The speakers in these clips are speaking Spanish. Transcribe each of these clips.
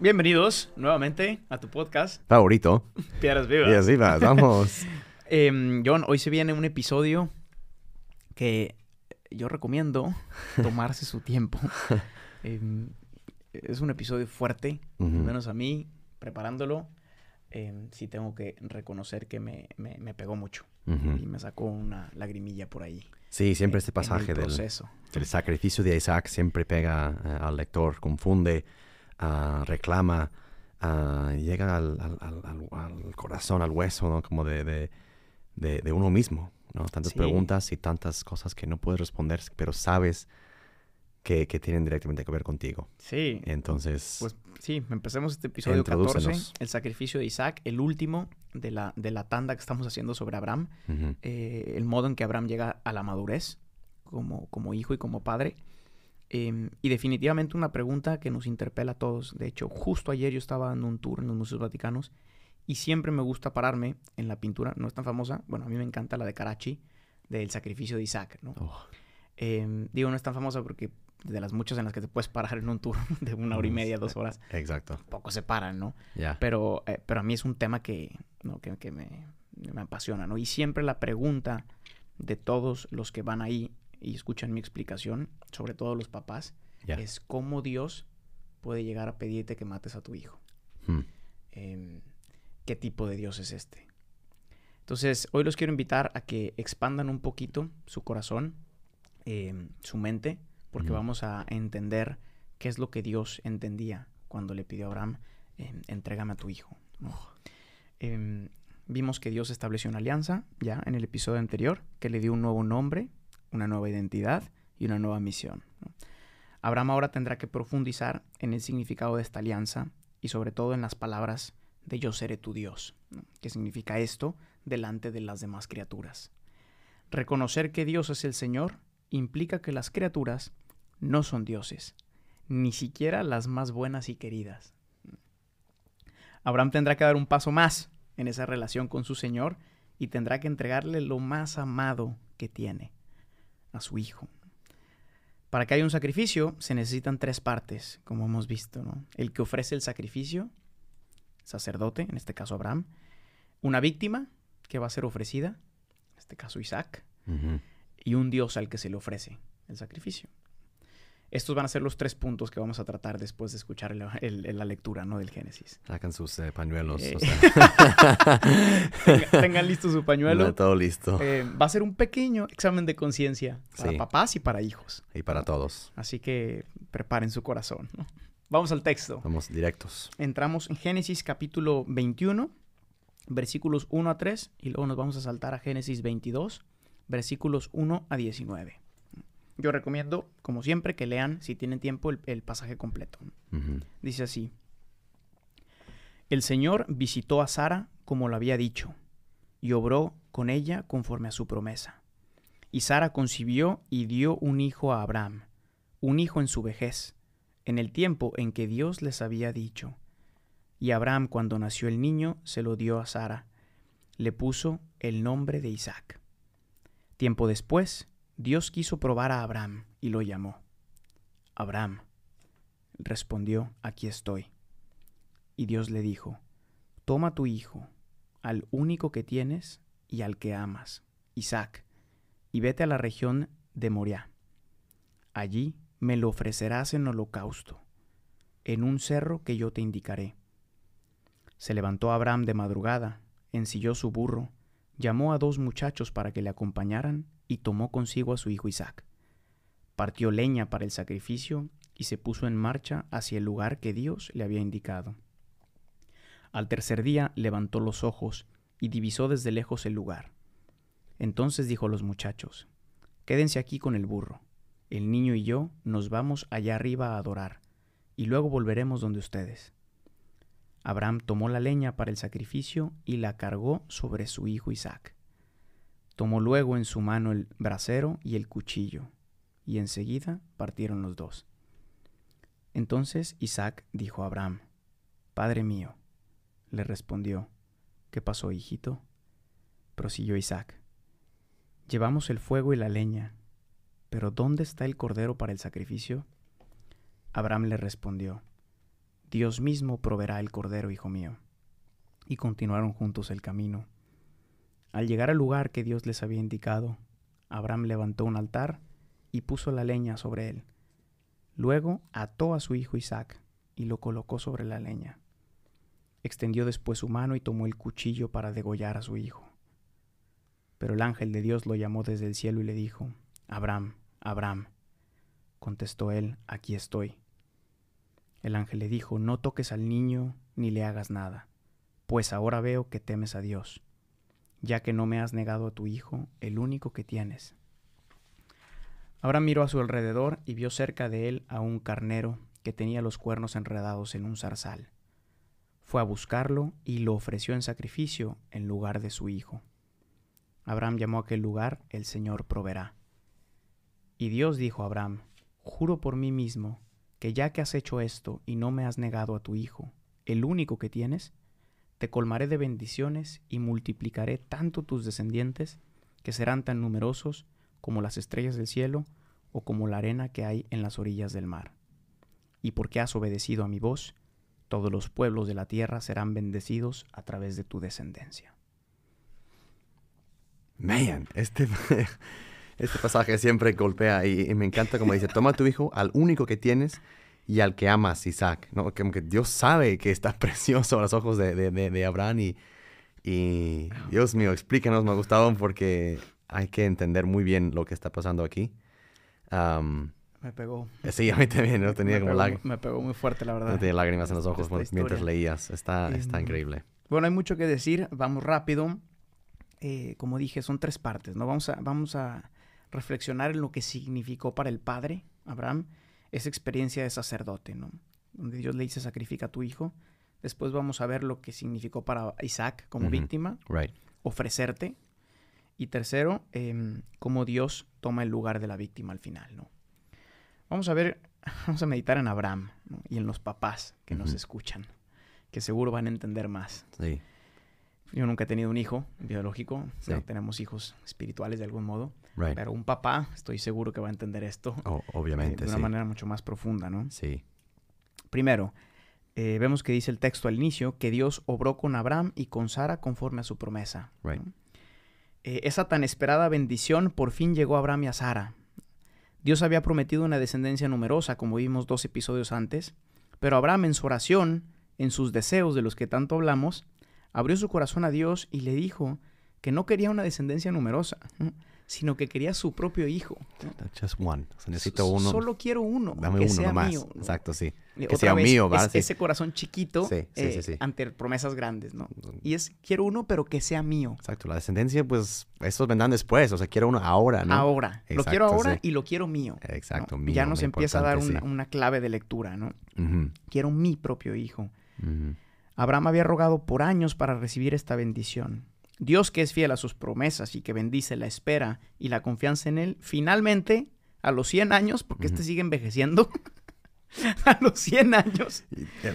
Bienvenidos nuevamente a tu podcast, Favorito. Piedras Vivas. Así va, vamos. Em, John, hoy se viene un episodio que yo recomiendo tomarse su tiempo. Em, es un episodio fuerte, al menos a mí, preparándolo, em, sí tengo que reconocer que me, me- me pegó mucho y me sacó una lagrimilla por ahí. Sí, siempre este pasaje del sacrificio de Isaac siempre pega eh, al lector, confunde, ah, reclama, ah, llega al, al- al- al- al corazón, al hueso, ¿no? Como de, de- de- de uno mismo, ¿no? Tantas Sí. preguntas y tantas cosas que no puedes responder, pero sabes que, que tienen directamente que ver contigo. Sí. Entonces, Pues sí, empecemos este episodio 14, Introdúcenos. el sacrificio de Isaac, el último de la, de la tanda que estamos haciendo sobre Abraham. eh, el modo en que Abraham llega a la madurez como, como hijo y como padre. Em, y definitivamente una pregunta que nos interpela a todos. De hecho, justo ayer yo estaba dando un tour en los museos vaticanos y siempre me gusta pararme en la pintura, no es tan famosa, bueno, a mí me encanta la de Karachi, del sacrificio de Isaac, ¿no? oh, Em, digo, no es tan famosa porque de las muchas en las que te puedes parar en un tour de una hora y media, dos horas, exacto, poco se paran, ¿no? Pero, eh, pero a mí es un tema que, ¿no? que, que me, me apasiona, ¿no? Y siempre la pregunta de todos los que van ahí y escuchan mi explicación, sobre todo los papás, es cómo Dios puede llegar a pedirte que mates a tu hijo. Mm, Em, ¿Qué tipo de Dios es este? Entonces, hoy los quiero invitar a que expandan un poquito su corazón, em, su mente, porque vamos a entender qué es lo que Dios entendía cuando le pidió a Abraham, em, entrégame a tu hijo. vimos que Dios estableció una alianza ya en el episodio anterior, que le dio un nuevo nombre, una nueva identidad y una nueva misión. Abraham ahora tendrá que profundizar en el significado de esta alianza y sobre todo en las palabras de yo seré tu Dios. ¿no? ¿Qué significa esto delante de las demás criaturas? Reconocer que Dios es el Señor implica que las criaturas no son dioses, ni siquiera las más buenas y queridas. Abraham tendrá que dar un paso más en esa relación con su Señor y tendrá que entregarle lo más amado que tiene, a su Hijo. Para que haya un sacrificio se necesitan tres partes, como hemos visto. ¿no? El que ofrece el sacrificio, sacerdote, en este caso Abraham, una víctima que va a ser ofrecida, en este caso Isaac, y un Dios al que se le ofrece el sacrificio. Estos van a ser los tres puntos que vamos a tratar después de escuchar el- la lectura ¿no? del Génesis. Sacan sus eh, pañuelos. Eh, o sea. Tengan, tengan listo su pañuelo. No, todo listo. Eh, va a ser un pequeño examen de conciencia para Sí. papás y para hijos. y para todos. Así que preparen su corazón. ¿no? Vamos al texto. Vamos directos. Entramos en Génesis capítulo 21, versículos 1 a 3, y luego nos vamos a saltar a Génesis 22, versículos 1 a 19. Yo recomiendo, como siempre, que lean, si tienen tiempo, el, el pasaje completo. Dice así. El Señor visitó a Sara como lo había dicho, y obró con ella conforme a su promesa. Y Sara concibió y dio un hijo a Abraham, un hijo en su vejez, en el tiempo en que Dios les había dicho. Y Abraham, cuando nació el niño, se lo dio a Sara. Le puso el nombre de Isaac. Tiempo después, Dios quiso probar a Abraham y lo llamó. Abraham respondió, aquí estoy. Y Dios le dijo, toma tu hijo, al único que tienes y al que amas, Isaac, y vete a la región de Moriah. Allí me lo ofrecerás en holocausto, en un cerro que yo te indicaré. Se levantó Abraham de madrugada, ensilló su burro, llamó a dos muchachos para que le acompañaran y tomó consigo a su hijo Isaac. Partió leña para el sacrificio y se puso en marcha hacia el lugar que Dios le había indicado. Al tercer día levantó los ojos y divisó desde lejos el lugar. Entonces dijo a los muchachos, Quédense aquí con el burro. El niño y yo nos vamos allá arriba a adorar, y luego volveremos donde ustedes. Abraham tomó la leña para el sacrificio y la cargó sobre su hijo Isaac. Tomó luego en su mano el brasero y el cuchillo, y enseguida partieron los dos. Entonces Isaac dijo a Abraham, Padre mío. Le respondió, ¿Qué pasó, hijito? Prosiguió Isaac, Llevamos el fuego y la leña, pero ¿dónde está el cordero para el sacrificio? Abraham le respondió, Dios mismo proveerá el cordero, hijo mío. Y continuaron juntos el camino. Al llegar al lugar que Dios les había indicado, Abraham levantó un altar y puso la leña sobre él. Luego ató a su hijo Isaac y lo colocó sobre la leña. Extendió después su mano y tomó el cuchillo para degollar a su hijo. Pero el ángel de Dios lo llamó desde el cielo y le dijo, Abraham, Abraham. Contestó él, aquí estoy. El ángel le dijo, no toques al niño ni le hagas nada, pues ahora veo que temes a Dios, ya que no me has negado a tu hijo, el único que tienes. Abraham miró a su alrededor y vio cerca de él a un carnero que tenía los cuernos enredados en un zarzal. Fue a buscarlo y lo ofreció en sacrificio en lugar de su hijo. Abraham llamó a aquel lugar el Señor proveerá. Y Dios dijo a Abraham, Juro por mí mismo, que ya que has hecho esto y no me has negado a tu hijo, el único que tienes, te colmaré de bendiciones y multiplicaré tanto tus descendientes que serán tan numerosos como las estrellas del cielo o como la arena que hay en las orillas del mar. Y porque has obedecido a mi voz, todos los pueblos de la tierra serán bendecidos a través de tu descendencia. Man, este, este pasaje siempre golpea y, me encanta como dice, toma a tu hijo, al único que tienes y al que amas, Isaac. ¿no? Como que Dios sabe que está precioso a los ojos de, de, Abraham y, y, Dios mío, explícanos, me ha gustado porque hay que entender muy bien lo que está pasando aquí. me pegó. Eh, sí, a mí también, no tenía como lágrimas. Me pegó muy fuerte, la verdad. No tenía lágrimas en los ojos mientras leías. Está, está increíble. Bueno, hay mucho que decir. Vamos rápido. Eh, como dije, son tres partes, ¿no? Vamos a, vamos a reflexionar en lo que significó para el padre, Abraham, esa experiencia de sacerdote, ¿no? Donde Dios le dice, sacrifica a tu hijo. Después vamos a ver lo que significó para Isaac como víctima, ofrecerte. Y tercero, eh, cómo Dios toma el lugar de la víctima al final, ¿no? Vamos a ver, vamos a meditar en Abraham y en los papás que nos escuchan, que seguro van a entender más. Sí. Yo nunca he tenido un hijo biológico, tenemos hijos espirituales de algún modo, pero un papá estoy seguro que va a entender esto oh, obviamente, eh, de una manera mucho más profunda, ¿no? Sí. Primero, eh, vemos que dice el texto al inicio que Dios obró con Abraham y con Sara conforme a su promesa. Eh, esa tan esperada bendición por fin llegó a Abraham y a Sara. Dios había prometido una descendencia numerosa, como vimos dos episodios antes, pero Abraham en su oración, en sus deseos de los que tanto hablamos, abrió su corazón a Dios y le dijo que no quería una descendencia numerosa, sino que quería su propio hijo. Just one. necesito uno. Solo quiero uno. Dame que uno sea nomás. Mío, Exacto, sí. Que sea mío, ¿verdad? ese corazón chiquito eh, ante promesas grandes, ¿no? Y es, quiero uno, pero que sea mío. Exacto. La descendencia, pues, estos vendrán después. O sea, quiero uno ahora, ¿no? Ahora. lo quiero ahora y lo quiero mío. Exacto, mío. Ya nos empieza a dar una, clave de lectura, ¿no? Quiero mi propio hijo. Abraham había rogado por años para recibir esta bendición. Dios que es fiel a sus promesas y que bendice la espera y la confianza en Él, finalmente, a los 100 años, porque este sigue envejeciendo, a los 100 años.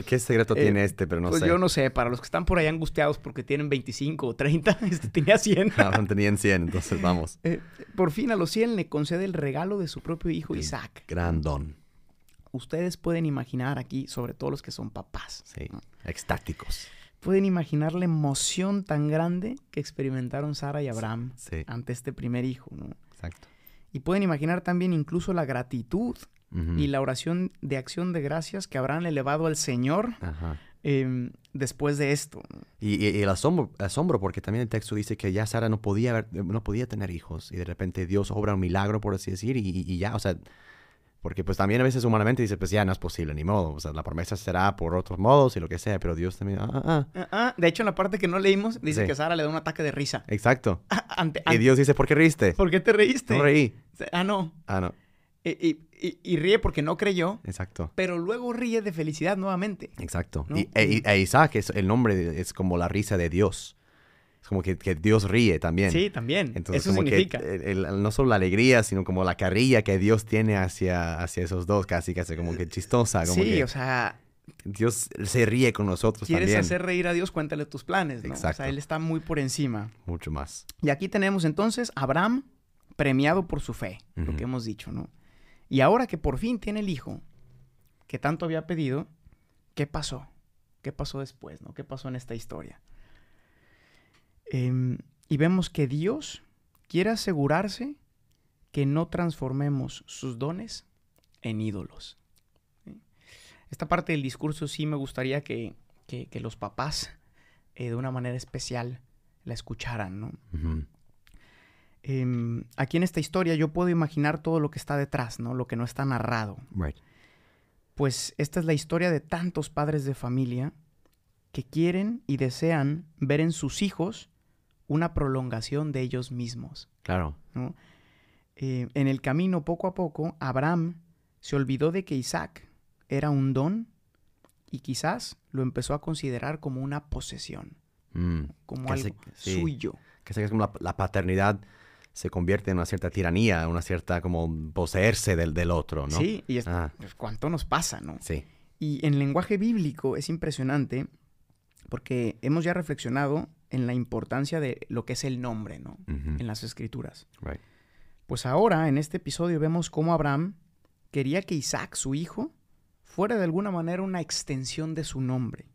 ¿Qué secreto tiene eh, este? Pero no pues sé. yo no sé, para los que están por ahí angustiados porque tienen 25 o 30, este tenía 100. no, tenían 100, entonces vamos. Eh, por fin a los 100 le concede el regalo de su propio hijo Isaac. Gran don ustedes pueden imaginar aquí, sobre todo los que son papás. Sí, extáticos. Pueden imaginar la emoción tan grande que experimentaron Sara y Abraham ante este primer hijo, ¿no? Exacto. Y pueden imaginar también incluso la gratitud y la oración de acción de gracias que habrán elevado al Señor em, después de esto. Y, el asombro, asombro, porque también el texto dice que ya Sara no podía, no podía tener hijos y de repente Dios obra un milagro, por así decir, y, y ya, o sea, porque pues también a veces humanamente dice, pues ya no es posible, ni modo. O sea, la promesa será por otros modos y lo que sea, pero Dios también... Ah, ah, ah. ah, ah. de hecho, en la parte que no leímos, dice que Sara le da un ataque de risa. Exacto. y Dios dice, ¿por qué reíste? ¿Por qué te reíste? No reí. Ah, no. Ah, no. Y, y- y ríe porque no creyó, Exacto. pero luego ríe de felicidad nuevamente. Exacto. ¿No? Y, e, e Isaac, es, el nombre es como la risa de Dios. Es como que, que Dios ríe también. Sí, también. Entonces, Eso como significa. que el- el- no solo la alegría, sino como la carrilla que Dios tiene hacia, hacia esos dos, casi, casi como que chistosa. Como sí, que o sea, Dios se ríe con nosotros quieres también. hacer reír a Dios, cuéntale tus planes, ¿no? O sea, él está muy por encima. Mucho más. Y aquí tenemos entonces a Abraham premiado por su fe, lo que hemos dicho, ¿no? Y ahora que por fin tiene el hijo que tanto había pedido, ¿qué pasó? ¿Qué pasó después, no? ¿Qué pasó en esta historia? Em, y vemos que Dios quiere asegurarse que no transformemos sus dones en ídolos. ¿sí? Esta parte del discurso sí me gustaría que, que- que los papás eh, de una manera especial la escucharan, ¿no? Em, aquí en esta historia yo puedo imaginar todo lo que está detrás, ¿no? Lo que no está narrado. Right. Pues esta es la historia de tantos padres de familia que quieren y desean ver en sus hijos una prolongación de ellos mismos. Claro. ¿no? Eh, en el camino, poco a poco, Abraham se olvidó de que Isaac era un don y quizás lo empezó a considerar como una posesión, Mm. como se- algo sí. suyo. Que es como la, la paternidad se convierte en una cierta tiranía, una cierta como poseerse del, del otro, ¿no? Sí, y es, Ah, pues, cuánto nos pasa, ¿no? sí. Y en lenguaje bíblico es impresionante porque hemos ya reflexionado en la importancia de lo que es el nombre, ¿no? En las escrituras. Right. Pues ahora, en este episodio, vemos cómo Abraham quería que Isaac, su hijo, fuera de alguna manera una extensión de su nombre,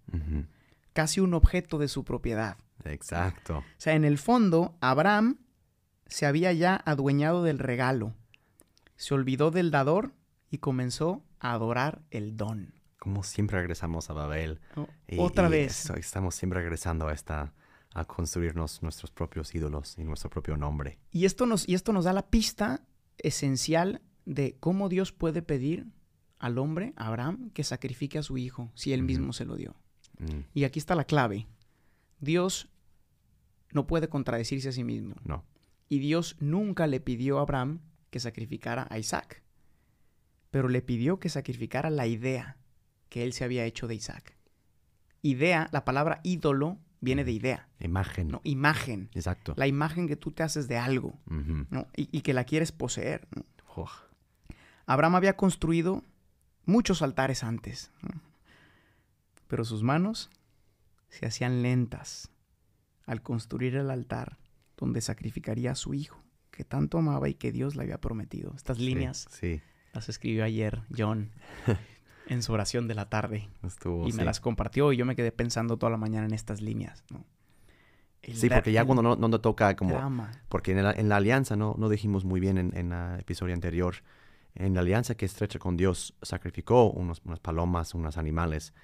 casi un objeto de su propiedad. Exacto. O sea, en el fondo, Abraham se había ya adueñado del regalo, se olvidó del dador y comenzó a adorar el don. Como siempre regresamos a Babel. Otra y vez. eso, estamos siempre regresando a esta, a construirnos nuestros propios ídolos y nuestro propio nombre. Y esto nos, y esto nos da la pista esencial de cómo Dios puede pedir al hombre, a Abraham, que sacrifique a su hijo si él mismo se lo dio. Mm, Y aquí está la clave. Dios no puede contradecirse a sí mismo. no. Y Dios nunca le pidió a Abraham que sacrificara a Isaac. Pero le pidió que sacrificara la idea que él se había hecho de Isaac. Idea, la palabra ídolo viene de idea, Imagen. ¿no? Imagen. Exacto. La imagen que tú te haces de algo. ¿no? y, y que la quieres poseer. ¿no? Uf. Abraham había construido muchos altares antes, ¿no? pero sus manos se hacían lentas al construir el altar donde sacrificaría a su hijo, que tanto amaba y que Dios le había prometido. Estas Sí, líneas Sí, las escribió ayer John en su oración de la tarde estuvo. y sí. me las compartió y yo me quedé pensando toda la mañana en estas líneas. ¿no? El Sí, porque ya cuando no, no te toca como... drama. Porque en la, en la alianza, no, no dijimos muy bien en, en el episodio anterior, en la alianza que estrecha con Dios, sacrificó unos, unas palomas, unos animales,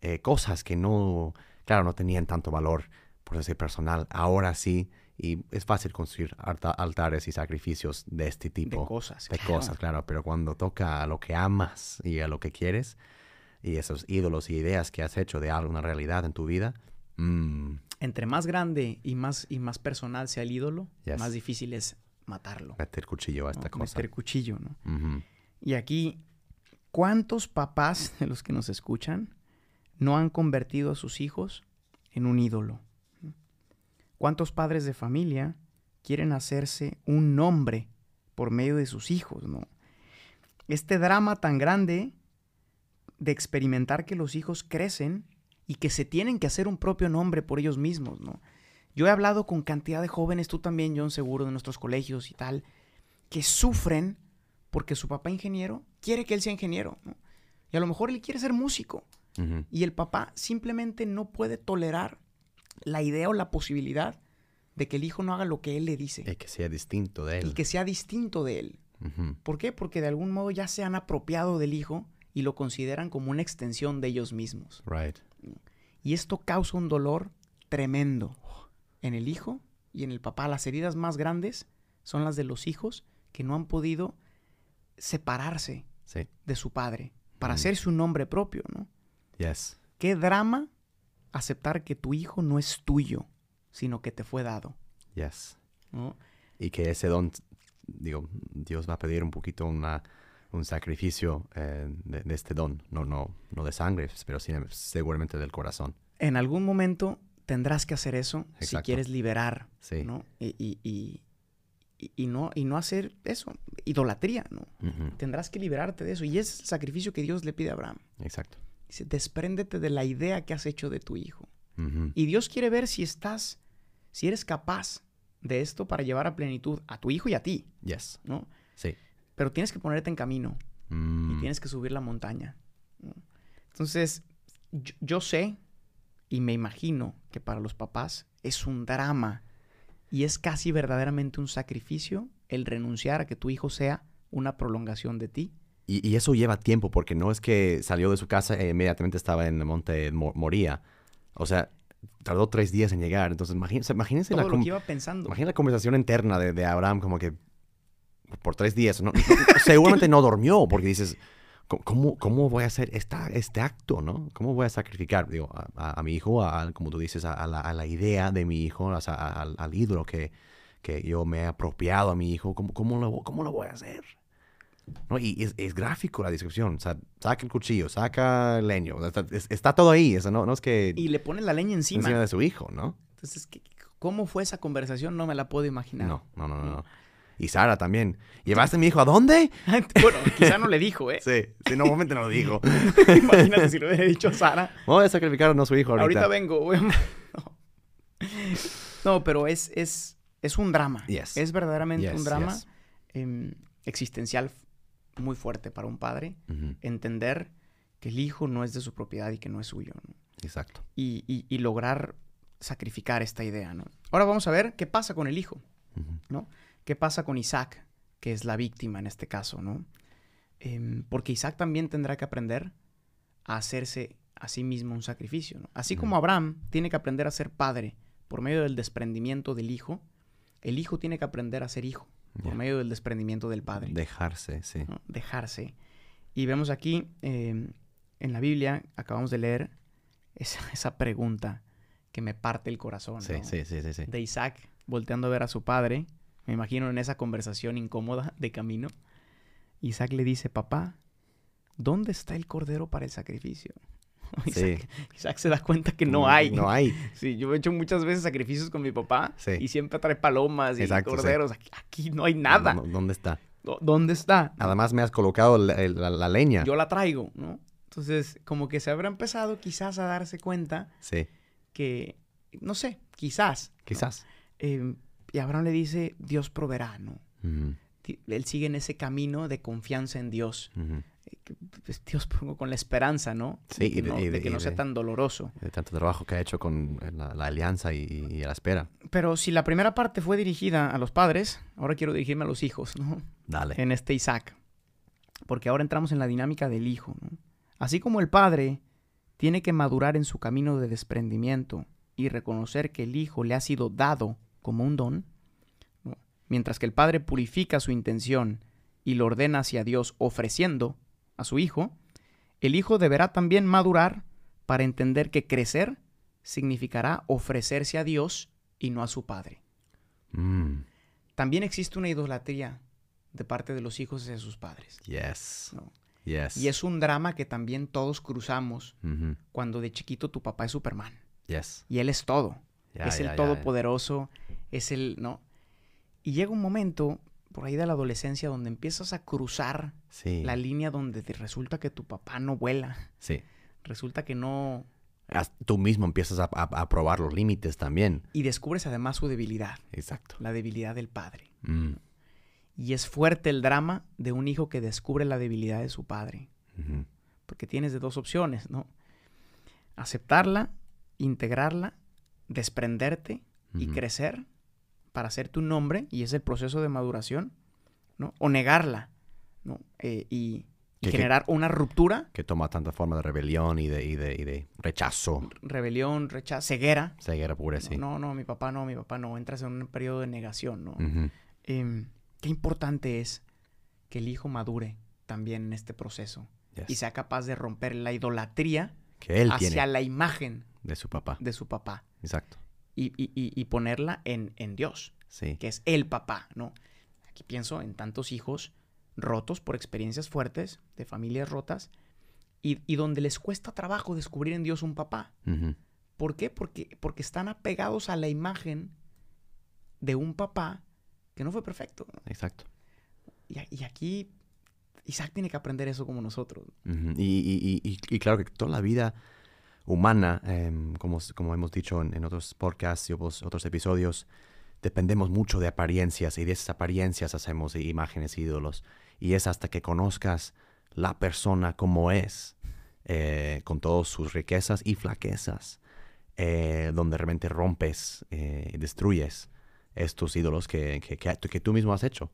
eh, cosas que no, claro, no tenían tanto valor por ese personal. Ahora sí, y es fácil construir alta- altares y sacrificios de este de tipo. cosas. de claro. cosas, claro, pero cuando toca a lo que amas y a lo que quieres, y esos ídolos y ideas que has hecho de algo, una realidad en tu vida, mm, entre más grande y más, y más personal sea el ídolo, Yes. más difícil es matarlo. meter cuchillo a esta ¿no? cosa. Meter cuchillo, ¿no? Y aquí, ¿cuántos papás de los que nos escuchan no han convertido a sus hijos en un ídolo? ¿Cuántos padres de familia quieren hacerse un nombre por medio de sus hijos, no? Este drama tan grande de experimentar que los hijos crecen y que se tienen que hacer un propio nombre por ellos mismos, ¿no? Yo he hablado con cantidad de jóvenes, tú también, John, seguro, de nuestros colegios y tal, que sufren porque su papá ingeniero quiere que él sea ingeniero, ¿no? Y a lo mejor él quiere ser músico. Y el papá simplemente no puede tolerar la idea o la posibilidad de que el hijo no haga lo que él le dice Y que sea distinto de él. y que sea distinto de él. ¿Por qué? Porque de algún modo ya se han apropiado del hijo y lo consideran como una extensión de ellos mismos. Right. Y esto causa un dolor tremendo en el hijo y en el papá. Las heridas más grandes son las de los hijos que no han podido separarse Sí. de su padre para Mm. hacerse un nombre propio, ¿no? Yes. Qué drama aceptar que tu hijo no es tuyo, sino que te fue dado, Yes. ¿no? Y que ese don, digo, Dios va a pedir un poquito una un sacrificio eh, de, de este don, no, no, no de sangre, pero sí, seguramente del corazón. En algún momento tendrás que hacer eso si quieres liberar, Sí. ¿no? Y, y- y- y- no, y no hacer eso, idolatría, ¿no? Tendrás que liberarte de eso. Y es el sacrificio que Dios le pide a Abraham. Exacto. Dice, despréndete de la idea que has hecho de tu hijo. Y Dios quiere ver si estás, si eres capaz de esto para llevar a plenitud a tu hijo y a ti, Yes. ¿no? Sí. Pero tienes que ponerte en camino Mm, y tienes que subir la montaña. ¿no? Entonces, yo, yo sé y me imagino que para los papás es un drama y es casi verdaderamente un sacrificio el renunciar a que tu hijo sea una prolongación de ti. Y, y eso lleva tiempo porque no es que salió de su casa e inmediatamente estaba en el monte Mo- Moría. O sea, tardó tres días en llegar. Entonces, imagínense, imagínense, Todo la, lo que iba pensando. imagínense la conversación interna de, de Abraham como que por tres días. ¿no? Seguramente no dormió porque dices, "¿Cómo- ¿cómo, voy a hacer esta, este acto? ¿no? ¿Cómo voy a sacrificar digo, a, a- a mi hijo, a, como tú dices, la, a la idea de mi hijo, al ídolo que, que yo me he apropiado a mi hijo? ¿Cómo, cómo, lo, cómo lo voy a hacer? ¿No? Y es, es gráfico la descripción. O sea, saca el cuchillo, saca el leño. o sea, Está, es- está todo ahí. Eso no, no es que Y le pone la leña encima. encima de su hijo, ¿no? Entonces, ¿qué- ¿cómo fue esa conversación? No me la puedo imaginar. No, no, no, no. no. Y Sara también. ¿Llevaste a mi hijo a dónde? bueno, quizá no le dijo, ¿eh? Sí, sí, normalmente no lo dijo. Imagínate si lo hubiera dicho a Sara. Voy a sacrificar a no su hijo ahorita. Ahorita vengo. güey. No. No, pero es, es, es un drama. Yes. Es verdaderamente Yes, un drama yes. em, existencial muy fuerte para un padre. Entender que el hijo no es de su propiedad y que no es suyo. ¿no? Exacto. Y, y- y lograr sacrificar esta idea. ¿no? Ahora vamos a ver qué pasa con el hijo. Ujú, ¿Qué pasa con Isaac, que es la víctima en este caso, ¿no? Em, porque Isaac también tendrá que aprender a hacerse a sí mismo un sacrificio, ¿no? Así como Abraham tiene que aprender a ser padre por medio del desprendimiento del hijo, el hijo tiene que aprender a ser hijo por medio del desprendimiento del padre, Dejarse, sí. ¿no? dejarse. Y vemos aquí em, en la Biblia, acabamos de leer esa, esa pregunta que me parte el corazón, Sí, ¿no? sí, sí, sí, sí. de Isaac volteando a ver a su padre, me imagino en esa conversación incómoda de camino, Isaac le dice, papá, ¿dónde está el cordero para el sacrificio? Sí. Isaac, Isaac se da cuenta que no Mm, hay. No hay. Sí, yo he hecho muchas veces sacrificios con mi papá Sí. y siempre trae palomas y Exacto, sí. corderos. Aquí, aquí no hay nada. No, no, ¿Dónde está? ¿Dó- ¿Dónde está? Además me has colocado la, el- la- la leña. Yo la traigo, ¿no? Entonces, como que se habrá empezado quizás a darse cuenta Sí, que, no sé, quizás. ¿no? quizás. Eh, y Abraham le dice, Dios proveerá, ¿no? Él sigue en ese camino de confianza en Dios. pues, Dios pongo con la esperanza, ¿no? Sí, de que y de- no, y de de- que y no sea de- tan doloroso. De tanto trabajo que ha hecho con la, la alianza y, y la espera. Pero si la primera parte fue dirigida a los padres, ahora quiero dirigirme a los hijos, ¿no? Dale. En este Isaac. Porque ahora entramos en la dinámica del hijo, ¿no? Así como el padre tiene que madurar en su camino de desprendimiento y reconocer que el hijo le ha sido dado como un don, ¿no? mientras que el padre purifica su intención y lo ordena hacia Dios ofreciendo a su hijo, el hijo deberá también madurar para entender que crecer significará ofrecerse a Dios y no a su padre. Mm, También existe una idolatría de parte de los hijos hacia sus padres. yes. ¿no? Yes. Y es un drama que también todos cruzamos Ujú, cuando de chiquito tu papá es Superman. Yes. Y él es todo. Es el todopoderoso. Es el, ¿no? Y llega un momento, por ahí de la adolescencia, donde empiezas a cruzar Sí. la línea donde te resulta que tu papá no vuela. Sí. Resulta que no... Tú mismo empiezas a, a- a probar los límites también. Y descubres además su debilidad. Exacto. La debilidad del padre. Mm, Y es fuerte el drama de un hijo que descubre la debilidad de su padre. Porque tienes de dos opciones, ¿no? Aceptarla, integrarla, desprenderte y crecer para hacerte un nombre, y es el proceso de maduración, ¿no? O negarla, ¿no? Eh, y, y Que- que- generar una ruptura, Que toma tanta forma de rebelión y de, y de, y de rechazo. rebelión, rechazo, ceguera. Ceguera pura, sí. No, no, mi papá no, mi papá no. Entras en un periodo de negación, ¿no? Em, qué importante es que el hijo madure también en este proceso Yes. y sea capaz de romper la idolatría Que él hacia tiene la imagen de su papá. de su papá Exacto. Y, y- y- ponerla en, en Dios, Sí. que es el papá, ¿no? Aquí pienso en tantos hijos rotos por experiencias fuertes, de familias rotas, y, y donde les cuesta trabajo descubrir en Dios un papá. ¿Por qué? Porque, porque están apegados a la imagen de un papá que no fue perfecto. Exacto. Y, y aquí Isaac tiene que aprender eso como nosotros. Y- y- y claro que toda la vida humana, em, como, como hemos dicho en, en otros podcasts y otros, episodios, dependemos mucho de apariencias y de esas apariencias hacemos imágenes, ídolos. Y es hasta que conozcas la persona como es, eh, con todas sus riquezas y flaquezas, eh, donde realmente rompes eh, y destruyes estos ídolos que, que, que- que tú mismo has hecho.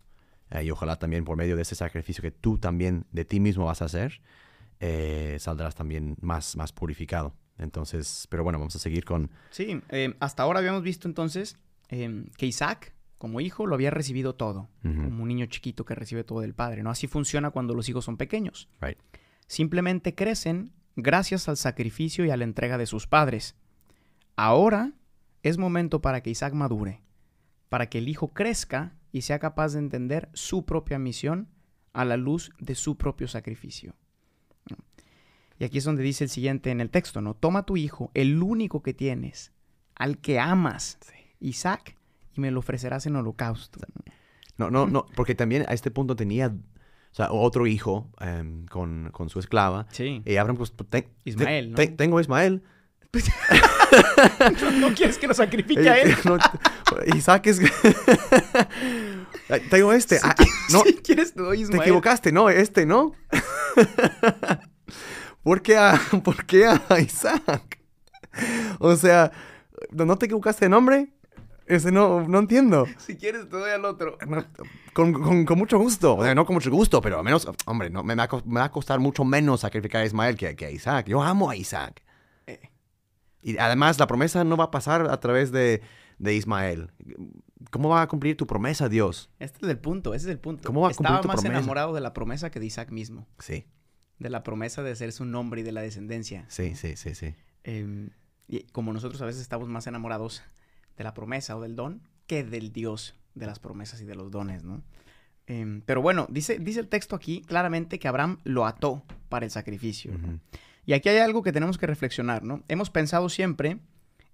Y ojalá también por medio de ese sacrificio que tú también de ti mismo vas a hacer, saldrás también más, más purificado. Entonces, pero bueno, vamos a seguir con... Sí, eh, hasta ahora habíamos visto entonces eh, que Isaac, como hijo, lo había recibido todo. Como un niño chiquito que recibe todo del padre, ¿no? Así funciona cuando los hijos son pequeños. Right. Simplemente crecen gracias al sacrificio y a la entrega de sus padres. Ahora es momento para que Isaac madure, para que el hijo crezca y sea capaz de entender su propia misión a la luz de su propio sacrificio. Y aquí es donde dice el siguiente en el texto, ¿no? Toma tu hijo, el único que tienes, al que amas, Isaac, y me lo ofrecerás en holocausto. No, no, no, porque también a este punto tenía, o sea, otro hijo em, con, con su esclava. Sí. Y Abraham, pues, te- te- Ismael, ¿no? te- tengo a Ismael. ¿No quieres que lo sacrifique a él? Eh, no, Isaac es... tengo este. Ah, ah, no, Si quieres te doy te Ismael. equivocaste, no, este, ¿no? ¿Por qué a, por qué a Isaac? O sea, ¿no te equivocaste de nombre? Ese no, no entiendo. Si quieres te doy al otro. No, con, con- con mucho gusto. O sea, no con mucho gusto, pero al menos, hombre, no, me, va a, cos- me va a costar mucho menos sacrificar a Ismael que, que a Isaac. Yo amo a Isaac. Eh. Y además, la promesa no va a pasar a través de, de Ismael. ¿Cómo va a cumplir tu promesa, Dios? Este es el punto, ese es el punto. ¿Cómo va a cumplir Estaba tu más promesa? enamorado de la promesa que de Isaac mismo. Sí, De la promesa de ser su nombre y de la descendencia. sí, sí, sí, sí. Eh, y como nosotros a veces estamos más enamorados de la promesa o del don que del Dios de las promesas y de los dones, ¿no? Eh, pero bueno, dice, dice el texto aquí claramente que Abraham lo ató para el sacrificio. Y aquí hay algo que tenemos que reflexionar, ¿no? Hemos pensado siempre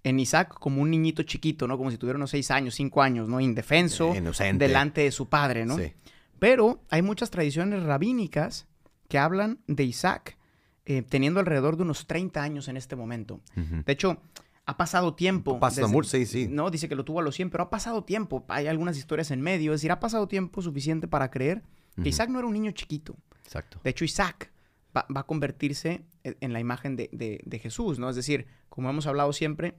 en Isaac como un niñito chiquito, ¿no? Como si tuviera unos seis años, cinco años, ¿no? Indefenso, Inocente. delante de su padre, ¿no? Sí. Pero hay muchas tradiciones rabínicas que hablan de Isaac eh, teniendo alrededor de unos 30 años en este momento. De hecho, ha pasado tiempo. Pasa desde- mucho, sí, sí. No, dice que lo tuvo a los 100, pero ha pasado tiempo. Hay algunas historias en medio. Es decir, ha pasado tiempo suficiente para creer que. Isaac no era un niño chiquito. Exacto. De hecho, Isaac va, va a convertirse en en la imagen de, de- de Jesús, ¿no? Es decir, como hemos hablado siempre,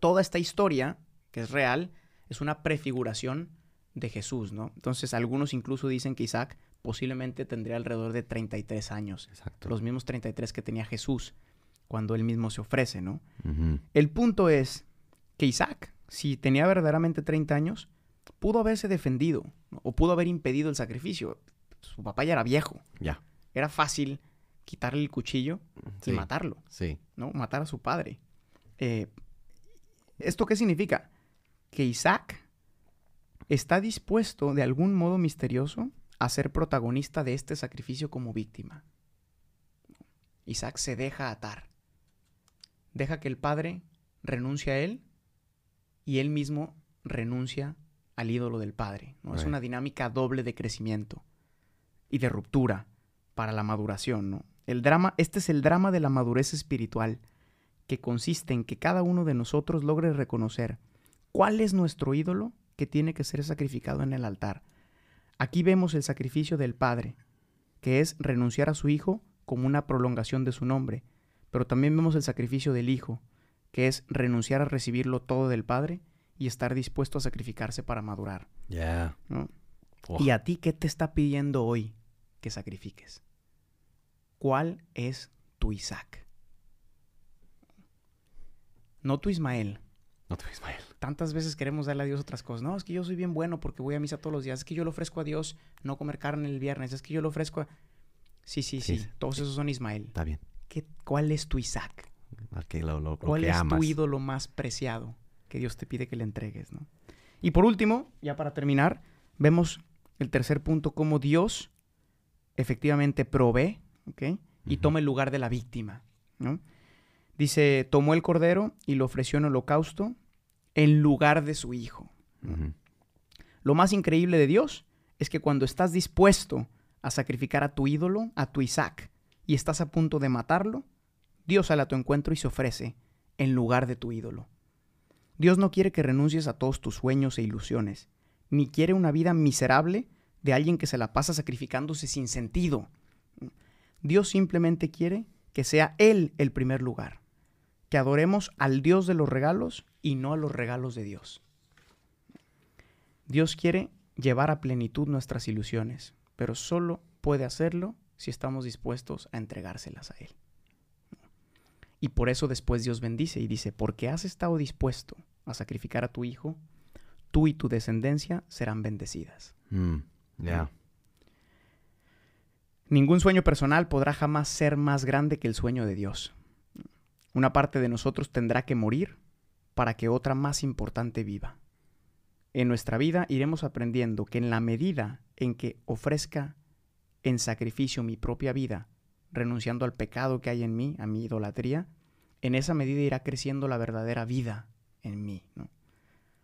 toda esta historia, que es real, es una prefiguración de Jesús, ¿no? Entonces, algunos incluso dicen que Isaac posiblemente tendría alrededor de 33 años, Exacto. los mismos 33 que tenía Jesús cuando él mismo se ofrece, ¿no? El punto es que Isaac, si tenía verdaderamente 30 años, pudo haberse defendido ¿no? o pudo haber impedido el sacrificio. Su papá ya era viejo. Ya. Era fácil quitarle el cuchillo Sí. y matarlo, Sí. ¿no? Matar a su padre. Eh, ¿Esto qué significa? Que Isaac está dispuesto de algún modo misterioso a ser protagonista de este sacrificio como víctima. Isaac se deja atar. Deja que el padre renuncie a él y él mismo renuncia al ídolo del padre. ¿no? Es una dinámica doble de crecimiento y de ruptura para la maduración. ¿no? El drama, este es el drama de la madurez espiritual, que consiste en que cada uno de nosotros logre reconocer cuál es nuestro ídolo que tiene que ser sacrificado en el altar. Aquí vemos el sacrificio del Padre, que es renunciar a su Hijo como una prolongación de su nombre, pero también vemos el sacrificio del Hijo, que es renunciar a recibirlo todo del Padre y estar dispuesto a sacrificarse para madurar. Ya. ¿no? ¿Y a ti qué te está pidiendo hoy que sacrifiques? ¿Cuál es tu Isaac? No tu Ismael. No te Ismael. Tantas veces queremos darle a Dios otras cosas. No, es que yo soy bien bueno porque voy a misa todos los días. Es que yo le ofrezco a Dios no comer carne el viernes. Es que yo le ofrezco a... Sí, sí, Sí, sí. sí. Todos esos son Ismael. Está bien. ¿Qué- ¿Cuál es tu Isaac? Al que lo, lo- lo ¿Cuál que es amas. tu ídolo más preciado que Dios te pide que le entregues? ¿no? Y por último, ya para terminar, vemos el tercer punto, cómo Dios efectivamente provee, ¿ok? Y toma el lugar de la víctima, ¿no? Dice, tomó el cordero y lo ofreció en holocausto en lugar de su hijo. Lo más increíble de Dios es que cuando estás dispuesto a sacrificar a tu ídolo, a tu Isaac, y estás a punto de matarlo, Dios sale a tu encuentro y se ofrece en lugar de tu ídolo. Dios no quiere que renuncies a todos tus sueños e ilusiones, ni quiere una vida miserable de alguien que se la pasa sacrificándose sin sentido. Dios simplemente quiere que sea Él el primer lugar, que adoremos al Dios de los regalos y no a los regalos de Dios. Dios quiere llevar a plenitud nuestras ilusiones, pero solo puede hacerlo si estamos dispuestos a entregárselas a Él. Y por eso después Dios bendice y dice, porque has estado dispuesto a sacrificar a tu hijo, tú y tu descendencia serán bendecidas. Mm, Ya. Ningún sueño personal podrá jamás ser más grande que el sueño de Dios. Una parte de nosotros tendrá que morir para que otra más importante viva. En nuestra vida iremos aprendiendo que en la medida en que ofrezca en sacrificio mi propia vida, renunciando al pecado que hay en mí, a mi idolatría, en esa medida irá creciendo la verdadera vida en mí. ¿no?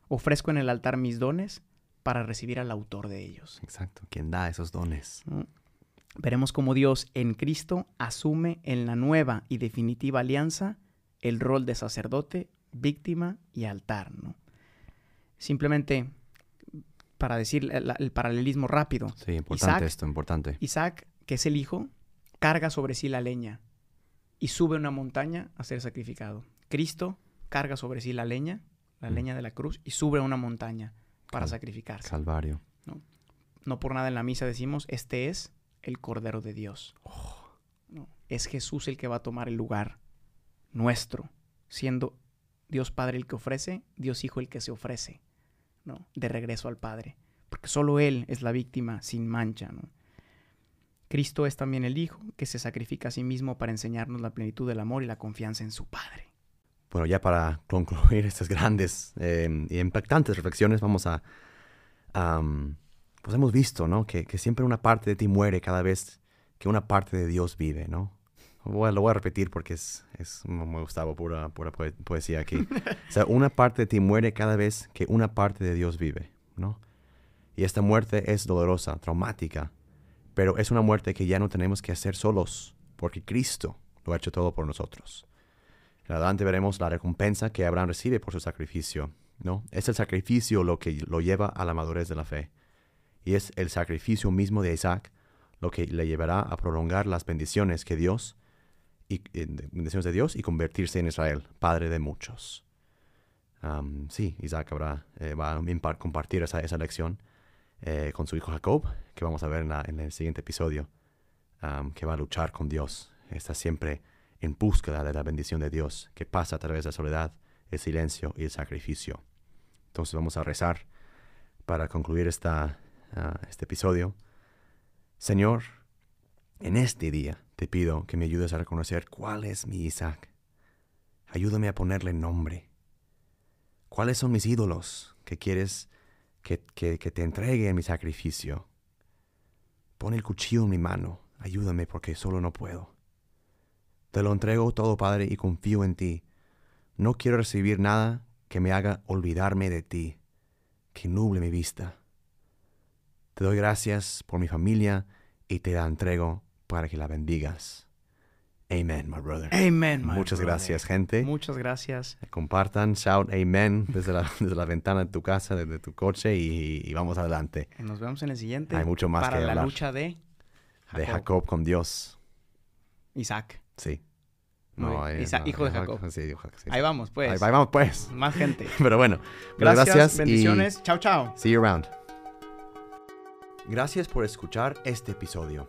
Ofrezco en el altar mis dones para recibir al autor de ellos. Exacto. Quien da esos dones. ¿no? Veremos cómo Dios en Cristo asume en la nueva y definitiva alianza el rol de sacerdote, víctima y altar. ¿no? Simplemente para decir el, el paralelismo rápido, Sí, importante Isaac- esto, importante. Isaac, que es el hijo, carga sobre sí la leña y sube una montaña a ser sacrificado. Cristo carga sobre sí la leña, la Mm. leña de la cruz, y sube a una montaña para Cal- sacrificarse. Calvario. No por nada en la misa decimos, este es el Cordero de Dios. No, es Jesús el que va a tomar el lugar nuestro, siendo Dios Padre el que ofrece, Dios Hijo el que se ofrece, ¿no? De regreso al Padre. Porque solo Él es la víctima sin mancha, ¿no? Cristo es también el Hijo que se sacrifica a sí mismo para enseñarnos la plenitud del amor y la confianza en su Padre. Bueno, ya para concluir estas grandes eh, y impactantes reflexiones, vamos a... pues hemos visto, ¿no? Que, que siempre una parte de ti muere cada vez que una parte de Dios vive, ¿no? A- lo voy a repetir porque es, es me gustaba pura, pura poe- poesía aquí. o sea, una parte de ti muere cada vez que una parte de Dios vive, ¿no? Y esta muerte es dolorosa, traumática, pero es una muerte que ya no tenemos que hacer solos, porque Cristo lo ha hecho todo por nosotros. En adelante veremos la recompensa que Abraham recibe por su sacrificio, ¿no? Es el sacrificio lo que lo lleva a la madurez de la fe. Y es el sacrificio mismo de Isaac lo que le llevará a prolongar las bendiciones que Dios y bendiciones de Dios y convertirse en Israel, padre de muchos. Am, sí, Isaac habrá, eh, va a compartir esa, esa lección eh, con su hijo Jacob, que vamos a ver en, la- en el siguiente episodio, am, que va a luchar con Dios. Está siempre en búsqueda de la bendición de Dios, que pasa a través de la soledad, el silencio y el sacrificio. Entonces vamos a rezar para concluir esta, ah, este episodio. Señor, en este día te pido que me ayudes a reconocer cuál es mi Isaac. Ayúdame a ponerle nombre. ¿Cuáles son mis ídolos que quieres que, que, te entregue en mi sacrificio? Pon el cuchillo en mi mano. Ayúdame porque solo no puedo. Te lo entrego todo, Padre, y confío en ti. No quiero recibir nada que me haga olvidarme de ti, que nuble mi vista. Te doy gracias por mi familia y te la entrego para que la bendigas. Amen, my brother. Amen. my Muchas brother. gracias, gente. Muchas gracias. Compartan, shout amen desde la, desde la ventana de tu casa, desde tu coche y, y vamos adelante. Nos vemos en el siguiente. Hay mucho más para que la hablar. lucha de De Jacob con Dios. Isaac. Sí. Muy bien. eh, Isa- hijo de Jacob. Sí, sí. Ahí vamos, pues. Ahí, ahí vamos, pues. Más gente. Pero bueno, Gracias, gracias bendiciones. Chao, chao. See you around. Gracias por escuchar este episodio.